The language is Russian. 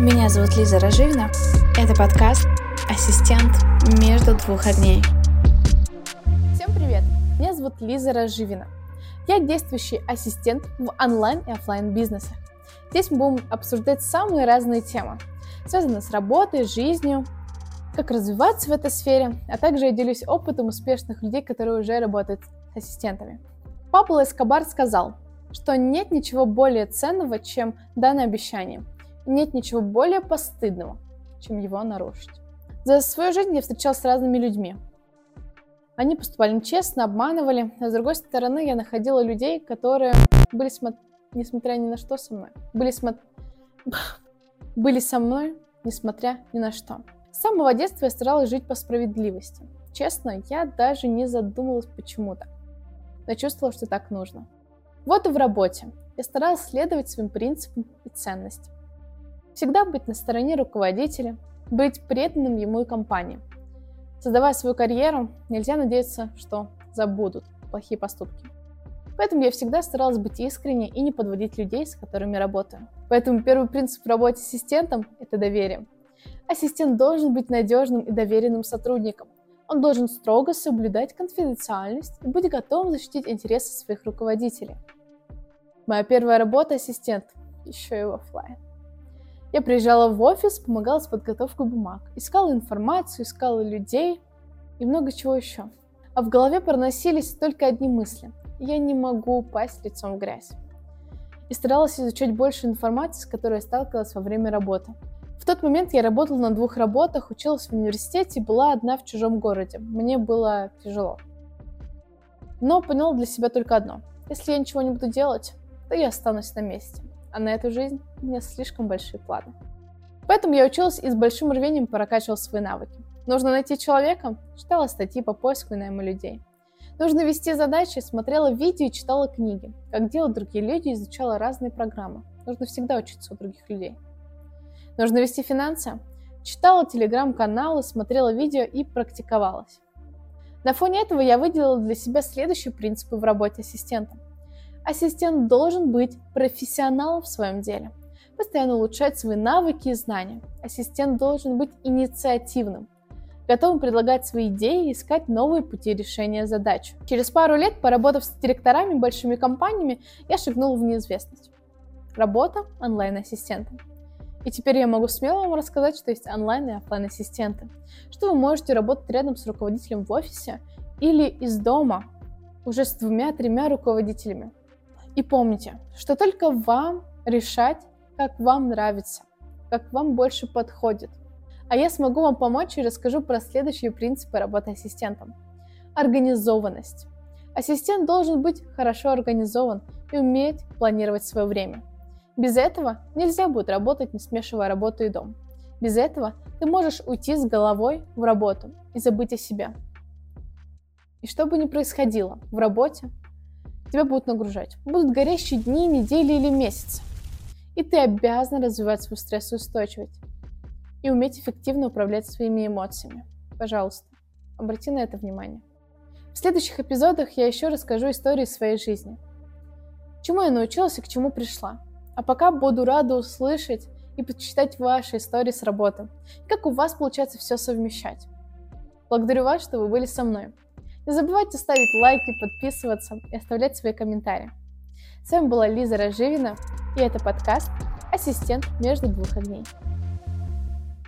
Меня зовут Лиза Роживина. Это подкаст «Ассистент между двух огней». Всем привет! Меня зовут Лиза Роживина. Я действующий ассистент в онлайн и офлайн бизнесах. Здесь мы будем обсуждать самые разные темы, связанные с работой, жизнью, как развиваться в этой сфере, а также я делюсь опытом успешных людей, которые уже работают с ассистентами. Пабло Эскобар сказал, что нет ничего более ценного, чем данное обещание. Нет ничего более постыдного, чем его нарушить. За свою жизнь я встречалась с разными людьми. Они поступали нечестно, обманывали, а с другой стороны я находила людей, которые были, смо... несмотря ни на что со мной, были, смо... были со мной, несмотря ни на что. С самого детства я старалась жить по справедливости. Честно, я даже не задумывалась почему-то, но чувствовала, что так нужно. Вот и в работе. Я старалась следовать своим принципам и ценностям. Всегда быть на стороне руководителя, быть преданным ему и компании. Создавая свою карьеру, нельзя надеяться, что забудут плохие поступки. Поэтому я всегда старалась быть искренней и не подводить людей, с которыми работаю. Поэтому первый принцип в работе ассистентом – это доверие. Ассистент должен быть надежным и доверенным сотрудником. Он должен строго соблюдать конфиденциальность и быть готовым защитить интересы своих руководителей. Моя первая работа – ассистент, еще и в офлайн. Я приезжала в офис, помогала с подготовкой бумаг, искала информацию, искала людей и много чего еще. А в голове проносились только одни мысли. Я не могу упасть лицом в грязь. И старалась изучать больше информации, с которой я сталкивалась во время работы – в тот момент я работала на двух работах, училась в университете и была одна в чужом городе. Мне было тяжело. Но поняла для себя только одно. Если я ничего не буду делать, то я останусь на месте. А на эту жизнь у меня слишком большие планы. Поэтому я училась и с большим рвением прокачивала свои навыки. Нужно найти человека, читала статьи по поиску и найму людей. Нужно вести задачи, смотрела видео и читала книги. Как делают другие люди, изучала разные программы. Нужно всегда учиться у других людей. Нужно вести финансы? Читала телеграм-каналы, смотрела видео и практиковалась. На фоне этого я выделила для себя следующие принципы в работе ассистента. Ассистент должен быть профессионалом в своем деле, постоянно улучшать свои навыки и знания. Ассистент должен быть инициативным, готовым предлагать свои идеи и искать новые пути решения задач. Через пару лет, поработав с директорами большими компаниями, я шагнула в неизвестность. Работа онлайн-ассистентом. И теперь я могу смело вам рассказать, что есть онлайн и офлайн ассистенты, что вы можете работать рядом с руководителем в офисе или из дома уже с двумя-тремя руководителями. И помните, что только вам решать, как вам нравится, как вам больше подходит. А я смогу вам помочь и расскажу про следующие принципы работы ассистентом. Организованность. Ассистент должен быть хорошо организован и уметь планировать свое время. Без этого нельзя будет работать, не смешивая работу и дом. Без этого ты можешь уйти с головой в работу и забыть о себе. И что бы ни происходило в работе, тебя будут нагружать. Будут горящие дни, недели или месяцы. И ты обязан развивать свою стрессоустойчивость и уметь эффективно управлять своими эмоциями. Пожалуйста, обрати на это внимание. В следующих эпизодах я еще расскажу истории своей жизни. Чему я научилась и к чему пришла. А пока буду рада услышать и почитать ваши истории с работы. Как у вас получается все совмещать. Благодарю вас, что вы были со мной. Не забывайте ставить лайки, подписываться и оставлять свои комментарии. С вами была Лиза Разживина, и это подкаст «Ассистент между двух огней».